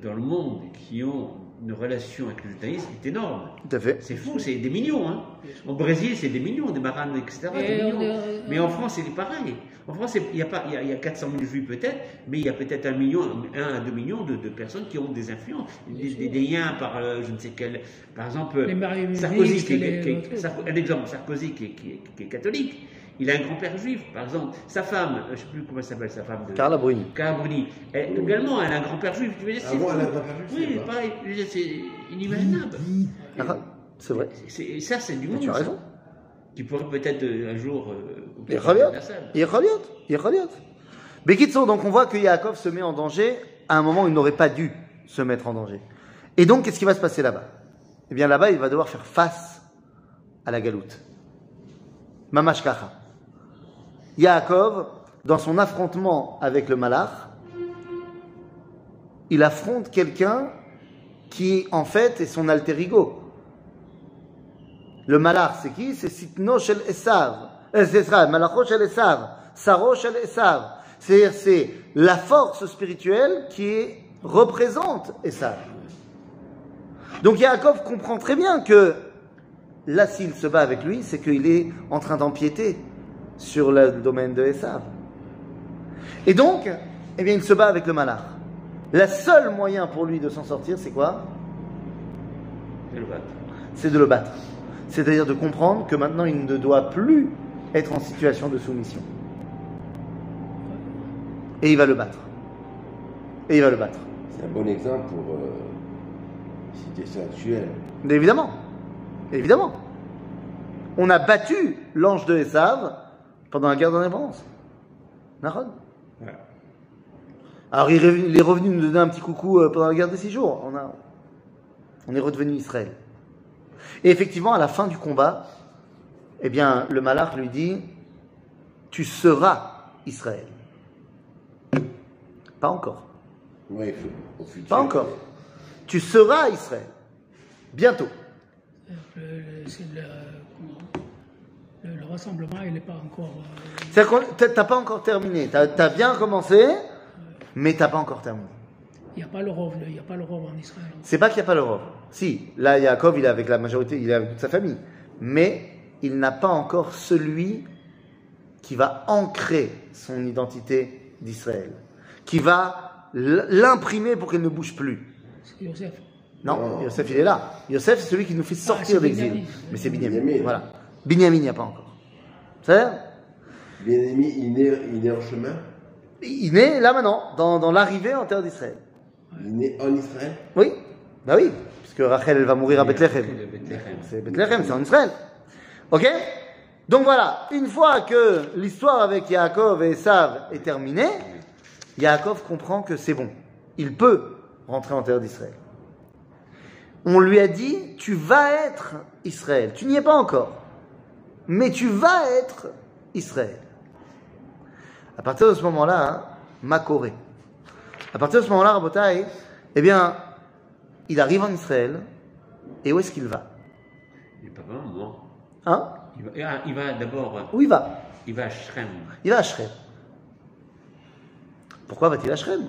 [SPEAKER 2] dans le monde qui ont une relation avec le judaïsme est énorme.
[SPEAKER 1] Tout à fait.
[SPEAKER 2] C'est fou, c'est des millions. Hein. Au Brésil, c'est des millions, des maranes, etc.
[SPEAKER 4] Et
[SPEAKER 2] des
[SPEAKER 4] on
[SPEAKER 2] millions.
[SPEAKER 4] est-
[SPEAKER 2] Mais en France, c'est pareil. En France, c'est- il y, a pas- il y a- il y a 400 000 juifs peut-être, mais il y a peut-être un million, un à deux millions de, de personnes qui ont des influences, des, des- des liens par euh, je ne sais quel. Par exemple, Sarkozy, qui est-
[SPEAKER 4] les-
[SPEAKER 2] qui est-
[SPEAKER 4] l'autre.
[SPEAKER 2] Sarko- un exemple, Sarkozy qui est, qui est- qui est catholique, il a un grand-père juif, par exemple. Sa femme, euh, je ne sais plus comment elle s'appelle, sa femme de.
[SPEAKER 1] Carla Bruni.
[SPEAKER 2] Carla Bruni, elle, également, elle a un grand-père juif. Tu veux dire,
[SPEAKER 3] Ah bon, elle a un grand-père juif,
[SPEAKER 2] Oui,
[SPEAKER 3] c'est
[SPEAKER 2] pareil, inimaginable.
[SPEAKER 1] Ah, C'est vrai.
[SPEAKER 2] C'est- Et ça, c'est du monde.
[SPEAKER 1] tu as
[SPEAKER 2] ça,
[SPEAKER 1] raison.
[SPEAKER 2] Qui pourrait peut-être euh, un jour. euh,
[SPEAKER 1] Bekitso, donc on voit que Yaakov se met en danger à un moment où il n'aurait pas dû se mettre en danger. Et donc, qu'est-ce qui va se passer là-bas? Eh bien, là-bas, il va devoir faire face à la galoute. Mamash Kacha. Yaakov, dans son affrontement avec le Malach, il affronte quelqu'un qui, en fait, est son alter ego. Le Malach, c'est qui? C'est Sitno shel Esav. Euh, C'est ça, Malacho shel Esav. Saro shel Esav. C'est-à-dire, c'est la force spirituelle qui représente Esav. Donc Yaakov comprend très bien que là, s'il se bat avec lui, c'est qu'il est en train d'empiéter sur le domaine de Esav. Et donc, eh bien, il se bat avec le Malach. Le seul moyen pour lui de s'en sortir, c'est quoi?
[SPEAKER 2] C'est le battre.
[SPEAKER 1] c'est de le battre. C'est-à-dire de comprendre que maintenant il ne doit plus être en situation de soumission. Et il va le battre. Et il va le battre.
[SPEAKER 3] C'est un bon exemple pour euh, situation actuelle.
[SPEAKER 1] Mais évidemment. Évidemment. On a battu l'ange de Esav pendant la guerre d'indépendance.
[SPEAKER 2] Voilà.
[SPEAKER 1] Alors il est revenu- il est revenu nous donner un petit coucou euh, pendant la guerre des six jours. On, a, on est redevenu Israël. Et effectivement, à la fin du combat, eh bien, le malach lui dit Tu seras Israël. Pas encore.
[SPEAKER 3] Ouais, faut- au futur.
[SPEAKER 1] Pas encore. Tu seras Israël. Bientôt.
[SPEAKER 4] Le, le- le, le, le rassemblement, il n'est pas encore. euh,
[SPEAKER 1] C'est-à-dire que t'as t'as pas encore terminé. Tu as, bien commencé, mais t'as pas encore terminé.
[SPEAKER 4] Il n'y a pas le rove, il n'y a pas le rove en Israël.
[SPEAKER 1] C'est pas qu'il n'y a pas l'Europe. Si, là, Yaakov, il est avec la majorité, il est avec toute sa famille. Mais il n'a pas encore celui qui va ancrer son identité d'Israël, qui va l'imprimer pour qu'elle ne bouge plus.
[SPEAKER 4] C'est Yosef.
[SPEAKER 1] Non,
[SPEAKER 3] Non.
[SPEAKER 1] Yosef, il est là. Yosef, c'est celui qui nous fait sortir
[SPEAKER 4] c'est
[SPEAKER 1] d'exil.
[SPEAKER 4] Binyamin.
[SPEAKER 1] Mais c'est Binyamin.
[SPEAKER 3] Binyamin.
[SPEAKER 1] Voilà. Binyamin, il n'y a pas encore. C'est
[SPEAKER 3] Bien aimé, il est, il est en chemin.
[SPEAKER 1] Il est là maintenant, dans, dans l'arrivée en terre d'Israël.
[SPEAKER 3] Il est en Israël.
[SPEAKER 1] Oui, Bah oui, puisque Rachel elle va mourir à Bethléem. C'est Bethléem, c'est en Israël. Ok? Donc voilà, une fois que l'histoire avec Yaakov et Esav est terminée, Yaakov comprend que c'est bon. Il peut rentrer en terre d'Israël. On lui a dit, tu vas être Israël. Tu n'y es pas encore. Mais tu vas être Israël. À partir de ce moment-là, hein, Makoré. À partir de ce moment-là, Rabotai, eh bien, il arrive en Israël. Et où est-ce qu'il va
[SPEAKER 2] Il n'est pas vraiment moi.
[SPEAKER 1] Hein?
[SPEAKER 2] Il va, ah, il va d'abord, euh,
[SPEAKER 1] Où il va?
[SPEAKER 2] il va à Shrem
[SPEAKER 1] Il va à Shrem. Pourquoi va-t-il à Shrem?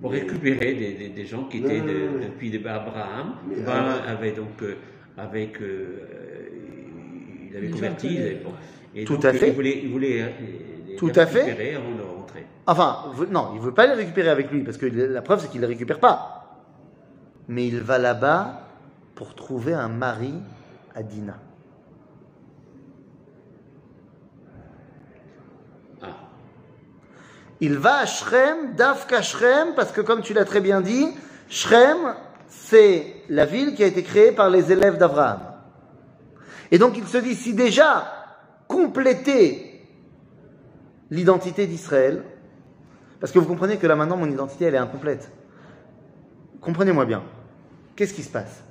[SPEAKER 2] Pour récupérer des, des- des gens qui étaient de- depuis Abraham. Abraham
[SPEAKER 3] avant-
[SPEAKER 2] avait donc, euh, avec, euh, il avait converti. et
[SPEAKER 1] Tout
[SPEAKER 2] donc,
[SPEAKER 1] à
[SPEAKER 2] euh,
[SPEAKER 1] fait.
[SPEAKER 2] Il voulait, il voulait euh, les, les
[SPEAKER 1] Tout à fait.
[SPEAKER 2] récupérer avant de rentrer.
[SPEAKER 1] Enfin, non, il veut pas les récupérer avec lui, parce que la preuve, c'est qu'il ne les récupère pas. Mais il va là-bas pour trouver un mari à Dina. Il va à Shrem, Dafka Shrem, parce que comme tu l'as très bien dit, Shrem, c'est la ville qui a été créée par les élèves d'Abraham. Et donc il se dit, si déjà compléter l'identité d'Israël, parce que vous comprenez que là maintenant mon identité elle est incomplète. Comprenez-moi bien. Qu'est-ce qui se passe?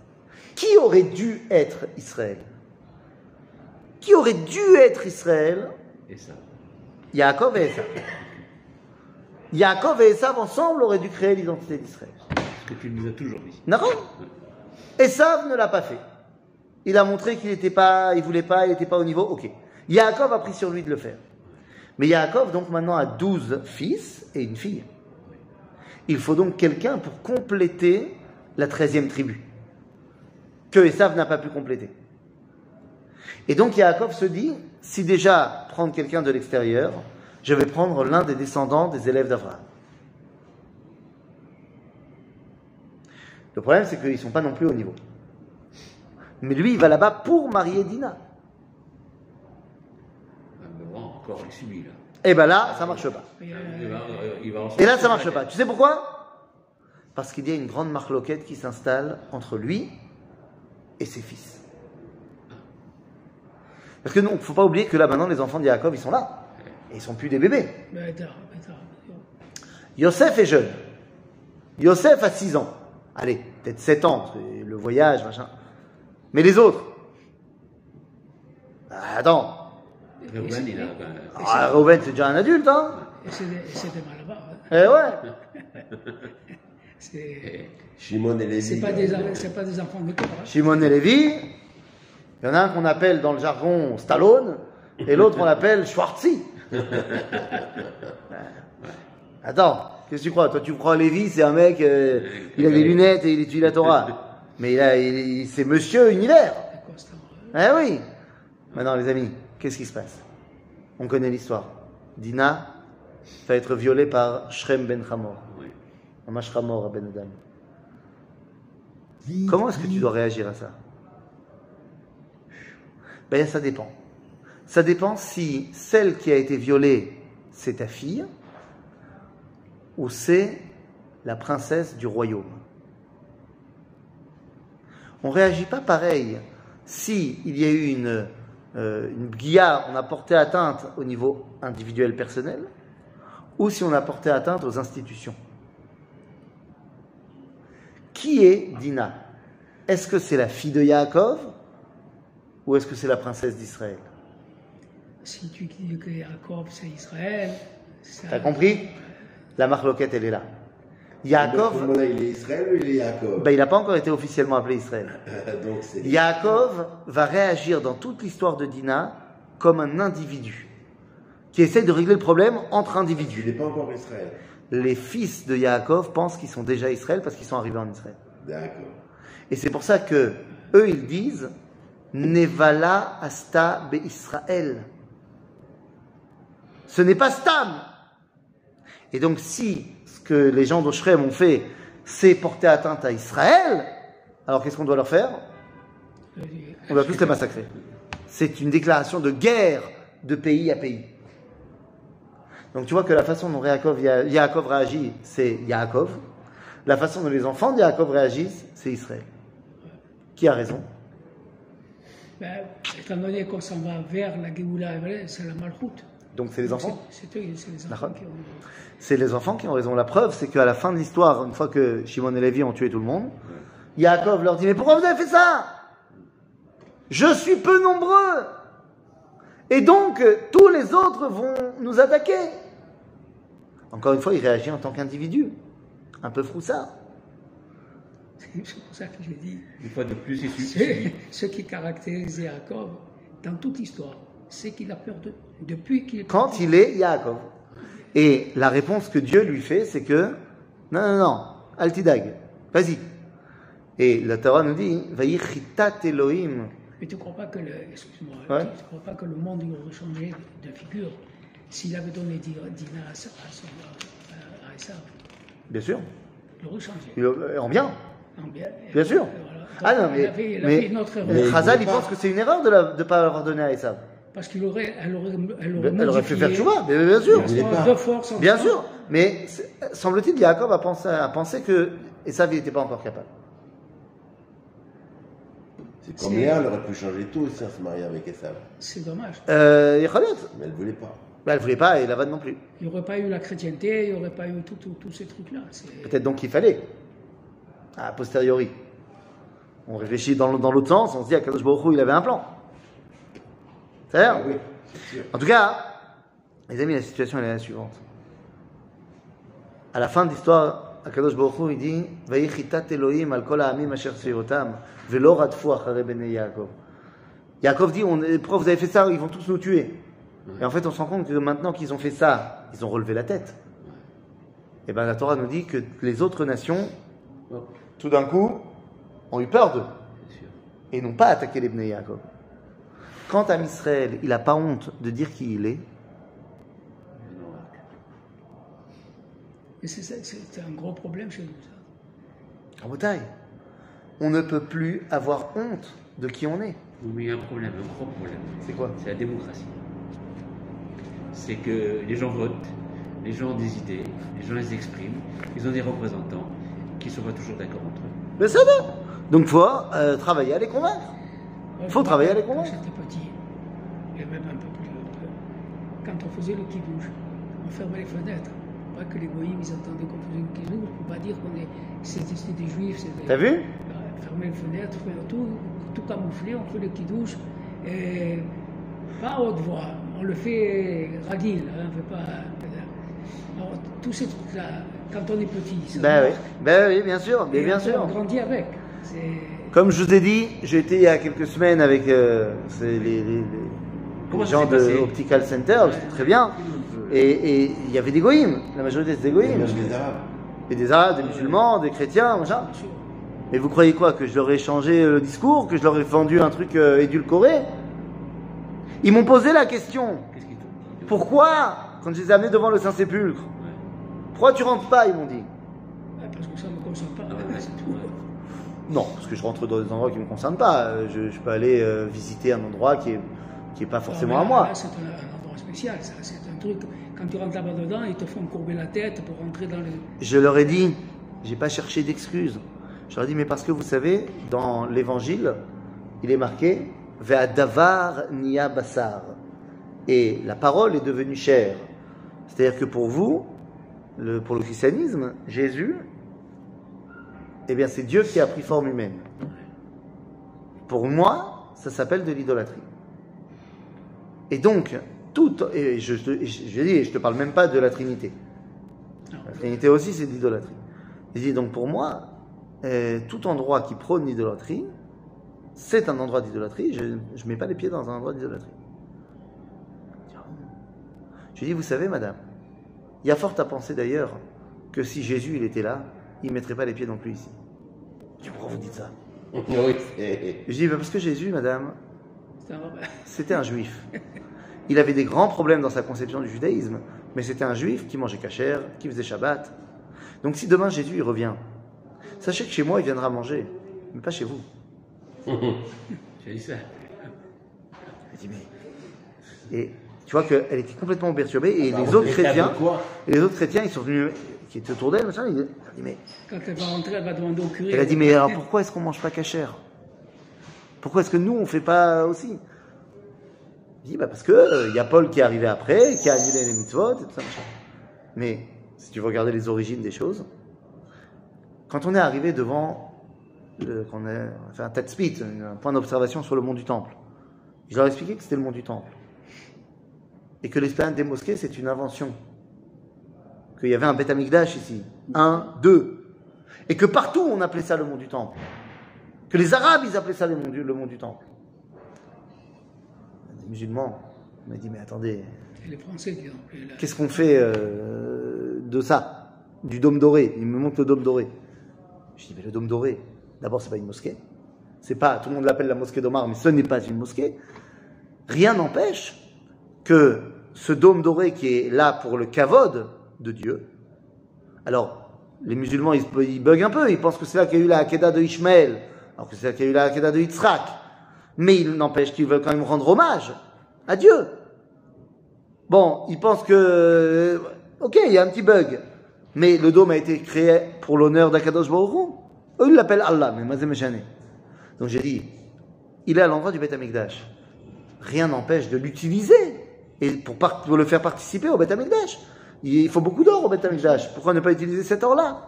[SPEAKER 1] Qui aurait dû être Israël? Qui aurait dû être Israël?
[SPEAKER 2] Et ça.
[SPEAKER 1] Yaakov et Esav. Yaakov et Esav ensemble auraient dû créer l'identité d'Israël.
[SPEAKER 2] Ce que tu nous as toujours dit.
[SPEAKER 1] Non Esav ne l'a pas fait. Il a montré qu'il n'était pas, il voulait pas, il n'était pas au niveau. Ok. Yaakov a pris sur lui de le faire. Mais Yaakov donc maintenant a 12 fils et une fille. Il faut donc quelqu'un pour compléter la treizième tribu que Esav n'a pas pu compléter. Et donc Yaakov se dit, si déjà prendre quelqu'un de l'extérieur, je vais prendre l'un des descendants des élèves d'Abraham. Le problème, c'est qu'ils ne sont pas non plus au niveau. Mais lui, il va là-bas pour marier Dina.
[SPEAKER 2] Encore, il subit là.
[SPEAKER 1] Et ben là, ça marche pas.
[SPEAKER 4] Et, euh,
[SPEAKER 1] Et là, ça marche pas. Tu sais pourquoi? Parce qu'il y a une grande marloquette qui s'installe entre lui et ses fils. Parce que non, faut pas oublier que là, maintenant, les enfants de Yaakov, ils sont là. Et ils sont plus des bébés.
[SPEAKER 4] attends.
[SPEAKER 1] Yosef est jeune. Yosef a 6 ans. Allez, peut-être 7 ans, le voyage, machin. Mais les autres? Ah, Attends.
[SPEAKER 2] Reuben, il a.
[SPEAKER 1] Ah, Reuven, c'est déjà un adulte, hein
[SPEAKER 4] Et des- des malabars. hein.
[SPEAKER 1] Eh ouais.
[SPEAKER 4] C'est
[SPEAKER 3] Shimon et Lévi.
[SPEAKER 4] c'est pas, des en- c'est pas des enfants de cœur. hein.
[SPEAKER 1] Shimon et Lévi, il y en a un qu'on appelle dans le jargon Stallone, et l'autre on l'appelle Schwarzy. Attends, qu'est-ce que tu crois? Toi tu crois Lévi, c'est un mec, euh, il a des lunettes et il étudie la Torah. Mais il a, il- c'est Monsieur Univers. Eh oui Maintenant les amis, qu'est-ce qui se passe? On connaît l'histoire. Dina va être violée par Shrem ben Hamor.
[SPEAKER 2] oui.
[SPEAKER 1] Mamash Hamor à Ben Adam. Comment est-ce que tu dois réagir à ça? Ben ça dépend. Ça dépend si celle qui a été violée, c'est ta fille, ou c'est la princesse du royaume. On réagit pas pareil si il y a eu une, euh, on a porté atteinte au niveau individuel personnel, ou si on a porté atteinte aux institutions. Qui est Dina? Est-ce que c'est la fille de Yaakov ou est-ce que c'est la princesse d'Israël?
[SPEAKER 4] Si tu dis que Jacob c'est Israël, ça-
[SPEAKER 1] T'as compris? La marloquette, elle est là. Yaakov,
[SPEAKER 3] moment-là, il est Israël ou il est Jacob
[SPEAKER 1] ben, il n'a pas encore été officiellement appelé Israël.
[SPEAKER 3] Donc c'est.
[SPEAKER 1] Yaakov va réagir dans toute l'histoire de Dina comme un individu qui essaie de régler le problème entre
[SPEAKER 3] Il
[SPEAKER 1] individus.
[SPEAKER 3] n'est pas encore Israël.
[SPEAKER 1] Les fils de Yaakov pensent qu'ils sont déjà Israël parce qu'ils sont arrivés en Israël.
[SPEAKER 3] D'accord.
[SPEAKER 1] Et c'est pour ça que eux ils disent Nevala asta be Israël. Ce n'est pas Stam. Et donc si ce que les gens d'Oshrem ont fait, c'est porter atteinte à Israël, alors qu'est-ce qu'on doit leur faire? On doit tous les massacrer. C'est une déclaration de guerre de pays à pays. Donc tu vois que la façon dont Yaakov, Ya- Yaakov réagit, c'est Yaakov. La façon dont les enfants de Yaakov réagissent, c'est Israël. Qui a raison?
[SPEAKER 4] Ben, étant donné qu'on s'en va vers la Géoula c'est la malchoute.
[SPEAKER 1] Donc c'est les enfants.
[SPEAKER 4] C'est les enfants qui ont.
[SPEAKER 1] C'est les enfants qui ont raison. La preuve, c'est qu'à la fin de l'histoire, une fois que Shimon et Lévi ont tué tout le monde, Yaakov leur dit Mais pourquoi vous avez fait ça? Je suis peu nombreux Et donc, tous les autres vont nous attaquer. Encore une fois, il réagit en tant qu'individu. Un peu froussard.
[SPEAKER 4] C'est pour ça que je dis.
[SPEAKER 2] Une fois de plus, il
[SPEAKER 4] ce qui caractérise Jacob dans toute l'histoire. C'est qu'il a peur de. Depuis qu'il est.
[SPEAKER 1] Quand il est Yaakov. Et la réponse que Dieu lui fait, c'est que Non, non, non, Altidag, vas-y. Et la Torah nous dit Vayichitat Elohim.
[SPEAKER 4] Mais tu ne crois pas que le. Excuse-moi.
[SPEAKER 1] Ouais.
[SPEAKER 4] Tu ne crois pas que le monde il aurait changé de figure s'il avait donné dinars à, son. à, à Esav
[SPEAKER 1] Bien sûr.
[SPEAKER 4] Il aurait changé.
[SPEAKER 1] Il- En bien.
[SPEAKER 4] En bien,
[SPEAKER 1] Bien sûr.
[SPEAKER 4] Voilà.
[SPEAKER 1] Ah non, mais,
[SPEAKER 4] a fait, il a
[SPEAKER 1] mais,
[SPEAKER 4] fait une autre erreur.
[SPEAKER 1] mais
[SPEAKER 3] il
[SPEAKER 1] Chazal, il pense que c'est une erreur de ne pas l'avoir donné à Esav.
[SPEAKER 4] Parce qu'il aurait, elle aurait, elle aurait,
[SPEAKER 1] Elle aurait pu
[SPEAKER 4] modifié
[SPEAKER 1] faire Tchouva, bien sûr.
[SPEAKER 4] la de force
[SPEAKER 1] Bien sûr. Mais semble-t-il, Yaakov a pensé, a pensé que Esav n'était pas encore capable.
[SPEAKER 3] C'est comme Léa, elle aurait pu changer tout en se mariant avec Esav.
[SPEAKER 4] C'est dommage.
[SPEAKER 1] Euh.
[SPEAKER 3] Mais elle voulait pas.
[SPEAKER 1] Bah, elle voulait pas et Lavan non plus.
[SPEAKER 4] Il n'y aurait pas eu la chrétienté, il n'y aurait pas eu tout- tout- tous ces trucs-là.
[SPEAKER 1] Peut-être donc qu'il fallait. A posteriori. On réfléchit dans, l'autre sens, on se dit à Kadosh Baruch Hu, il avait un plan. C'est
[SPEAKER 3] Ah
[SPEAKER 1] vrai
[SPEAKER 3] oui, c'est sûr.
[SPEAKER 1] En tout cas, les amis, la situation elle est la suivante. À la fin de l'histoire, asher seirotam velo radfu acharei bnei Yaakov. Yaakov dit on, Pourquoi vous avez fait ça Ils vont tous nous tuer. Et en fait, on se rend compte que maintenant qu'ils ont fait ça, ils ont relevé la tête. Et bien la Torah nous dit que les autres nations, tout d'un coup, ont eu peur d'eux et n'ont pas attaqué les Bnei Yaakov. Quant à Israël, il n'a pas honte de dire qui il est?
[SPEAKER 2] Mais
[SPEAKER 4] c'est- c'est c'est un gros problème chez nous. ça.
[SPEAKER 1] En bataille. On ne peut plus avoir honte de qui on est.
[SPEAKER 2] Oui, mais il y a un problème, un gros problème.
[SPEAKER 1] C'est quoi?
[SPEAKER 2] C'est la démocratie. C'est que les gens votent, les gens ont des idées, les gens les expriment, ils ont des représentants qui ne sont pas toujours d'accord entre eux.
[SPEAKER 1] Mais ça va. Donc faut euh, travailler à les convaincre.
[SPEAKER 4] Moi,
[SPEAKER 1] Faut travailler avec moi.
[SPEAKER 4] Quand j'étais petit, et même un peu plus peu, quand on faisait le kidouche, on fermait les fenêtres. Pas que les goïms, ils entendaient qu'on faisait le kidouche, pour pas dire qu'on est, c'était des juifs.
[SPEAKER 1] T'as vu?
[SPEAKER 4] Fermer les fenêtres, faire tout, tout camouflé, on fait le kidouche. Et pas à haute voix, on le fait ragil, hein, on fait pas. Alors, tous ces trucs-là, quand on est petit, ça
[SPEAKER 1] Ben oui, ben oui, bien sûr, mais bien
[SPEAKER 4] on
[SPEAKER 1] sûr.
[SPEAKER 4] grandit avec. C'est.
[SPEAKER 1] Comme je vous ai dit, j'ai été il y a quelques semaines avec euh, les, gens de Optical Center, c'était très bien. Et et il y avait des goïms, la majorité c'était des
[SPEAKER 3] Et
[SPEAKER 1] goïms. Et des arabes, des musulmans, des chrétiens, machin. Mais vous croyez quoi Que je leur ai changé le discours Que je leur ai vendu un truc euh, édulcoré? Ils m'ont posé la question Pourquoi Quand je les ai amenés devant le Saint-Sépulcre? Pourquoi tu rentres pas? Ils m'ont dit. Non, parce que je rentre dans des endroits qui ne me concernent pas. Euh, Je, je peux aller euh, visiter un endroit qui est, qui est pas forcément à moi.
[SPEAKER 4] C'est un, un endroit spécial, ça. C'est un truc. Quand tu rentres là-bas dedans, ils te font courber la tête pour rentrer dans les.
[SPEAKER 1] Je leur ai dit, j'ai pas cherché d'excuses. Je leur ai dit, mais parce que vous savez, dans l'évangile, il est marqué Ve'adavar niya basar. Et la parole est devenue chair. C'est-à-dire que pour vous, le- pour le christianisme, Jésus, eh bien, c'est Dieu qui a pris forme humaine. Pour moi, ça s'appelle de l'idolâtrie. Et donc, tout, et je, te- je, je dis, je te parle même pas de la Trinité. La Trinité aussi, c'est de l'idolâtrie. Il dit donc pour moi, euh, tout endroit qui prône l'idolâtrie, c'est un endroit d'idolâtrie. Je ne mets pas les pieds dans un endroit d'idolâtrie. Je lui dis, vous savez, madame, il y a fort à penser d'ailleurs que si Jésus il était là, il ne mettrait pas les pieds non plus ici. Je dis, pourquoi vous dites ça
[SPEAKER 3] Oui,
[SPEAKER 1] Je dis, bah, parce que Jésus, madame, c'était un juif. Il avait des grands problèmes dans sa conception du judaïsme, mais c'était un juif qui mangeait cachère, qui faisait Shabbat. Donc si demain Jésus il revient, sachez que chez moi il viendra manger, mais pas chez vous.
[SPEAKER 2] J'ai dit ça.
[SPEAKER 1] Je dis, mais- Et tu vois qu'elle était complètement perturbée et
[SPEAKER 2] Bah,
[SPEAKER 1] les autres
[SPEAKER 2] l'état de
[SPEAKER 1] chrétiens,
[SPEAKER 2] quoi
[SPEAKER 1] et les autres chrétiens, ils sont venus, qui étaient autour d'elle, machin, ils ont dit, mais,
[SPEAKER 4] Quand elle va rentrer, elle va demander au curé.
[SPEAKER 1] elle a dit, mais alors pourquoi est-ce qu'on mange pas cachère? Pourquoi est-ce que nous, on fait pas aussi? Il dit, bah parce que euh, il y a Paul qui est arrivé après, qui a annulé les mitzvot, et tout ça, machin. Mais, si tu veux regarder les origines des choses, quand on est arrivé devant, le, a on a fait un tête spit, un point d'observation sur le mont du Temple, je leur ai expliqué que c'était le mont du Temple. Et que l'esplanade des mosquées, c'est une invention. Qu'il y avait un Beth Amikdash ici. Un, deux. Et que partout, on appelait ça le mont du Temple. Que les Arabes, ils appelaient ça le mont du, le mont du Temple. Les musulmans, on m'a dit, mais attendez,
[SPEAKER 4] Et les Français qui ont.
[SPEAKER 1] Qu'est-ce qu'on fait euh, de ça? Du dôme doré. Il me montre le dôme doré. Je dis, mais le dôme doré, d'abord, c'est pas une mosquée. C'est pas, tout le monde l'appelle la mosquée d'Omar, mais ce n'est pas une mosquée. Rien n'empêche que ce dôme doré qui est là pour le kavod de Dieu. Alors, les musulmans, ils, ils bug un peu. Ils pensent que c'est là qu'il y a eu la Hakeda de Ishmael, alors que c'est là qu'il y a eu la Hakeda de Yitzhak. Mais il n'empêche qu'ils veulent quand même rendre hommage à Dieu. Bon, ils pensent que, ok, il y a un petit bug, mais le dôme a été créé pour l'honneur d'Akadosh Baruch. Eux, ils l'appellent Allah, mais Mazem. Donc j'ai dit, il est à l'endroit du Beth Amikdash. Rien n'empêche de l'utiliser et pour, pour le faire participer au Beth Amikdash. Il faut beaucoup d'or au Beth Amikdash. Pourquoi ne pas utiliser cet or-là?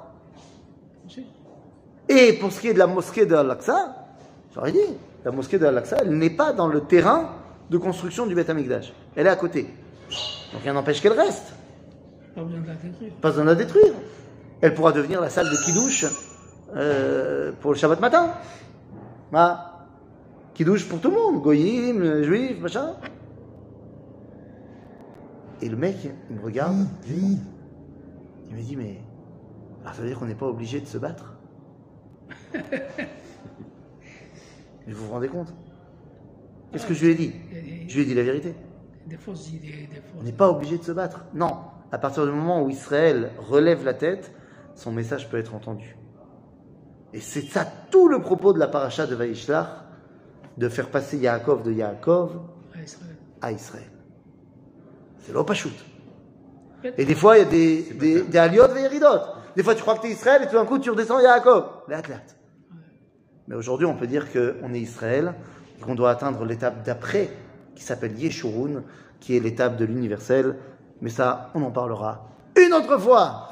[SPEAKER 1] Et pour ce qui est de la mosquée de Al-Aqsa, j'aurais dit, la mosquée de Al-Aqsa, elle n'est pas dans le terrain de construction du Beth Amikdash. Elle est à côté. Donc rien n'empêche qu'elle reste.
[SPEAKER 4] Pas besoin de la détruire.
[SPEAKER 1] Pas besoin de la détruire. Elle pourra devenir la salle de Kiddush euh, pour le Shabbat matin. Bah, Kiddush pour tout le monde, goyim, euh, juifs, machin. Et le mec, il me regarde, il me dit, mais alors, ça veut dire qu'on n'est pas obligé de se battre? Mais vous vous rendez compte? Qu'est-ce que je lui ai dit? Je lui ai dit la vérité.
[SPEAKER 4] des fausses idées, des
[SPEAKER 1] On n'est pas obligé de se battre. Non. À partir du moment où Israël relève la tête, son message peut être entendu. Et c'est ça tout le propos de la paracha de Vaishlach, de faire passer Yaakov de Yaakov
[SPEAKER 4] à Israël.
[SPEAKER 1] à Israël. C'est l'opachut. Et des fois, il y a des, des, des aliot et Yeridot. Des fois, tu crois que tu es Israël et tout d'un coup, tu redescends Yaakov. Les athlètes. Mais aujourd'hui, on peut dire qu'on est Israël et qu'on doit atteindre l'étape d'après, qui s'appelle Yeshurun, qui est l'étape de l'universel. Mais ça, on en parlera une autre fois.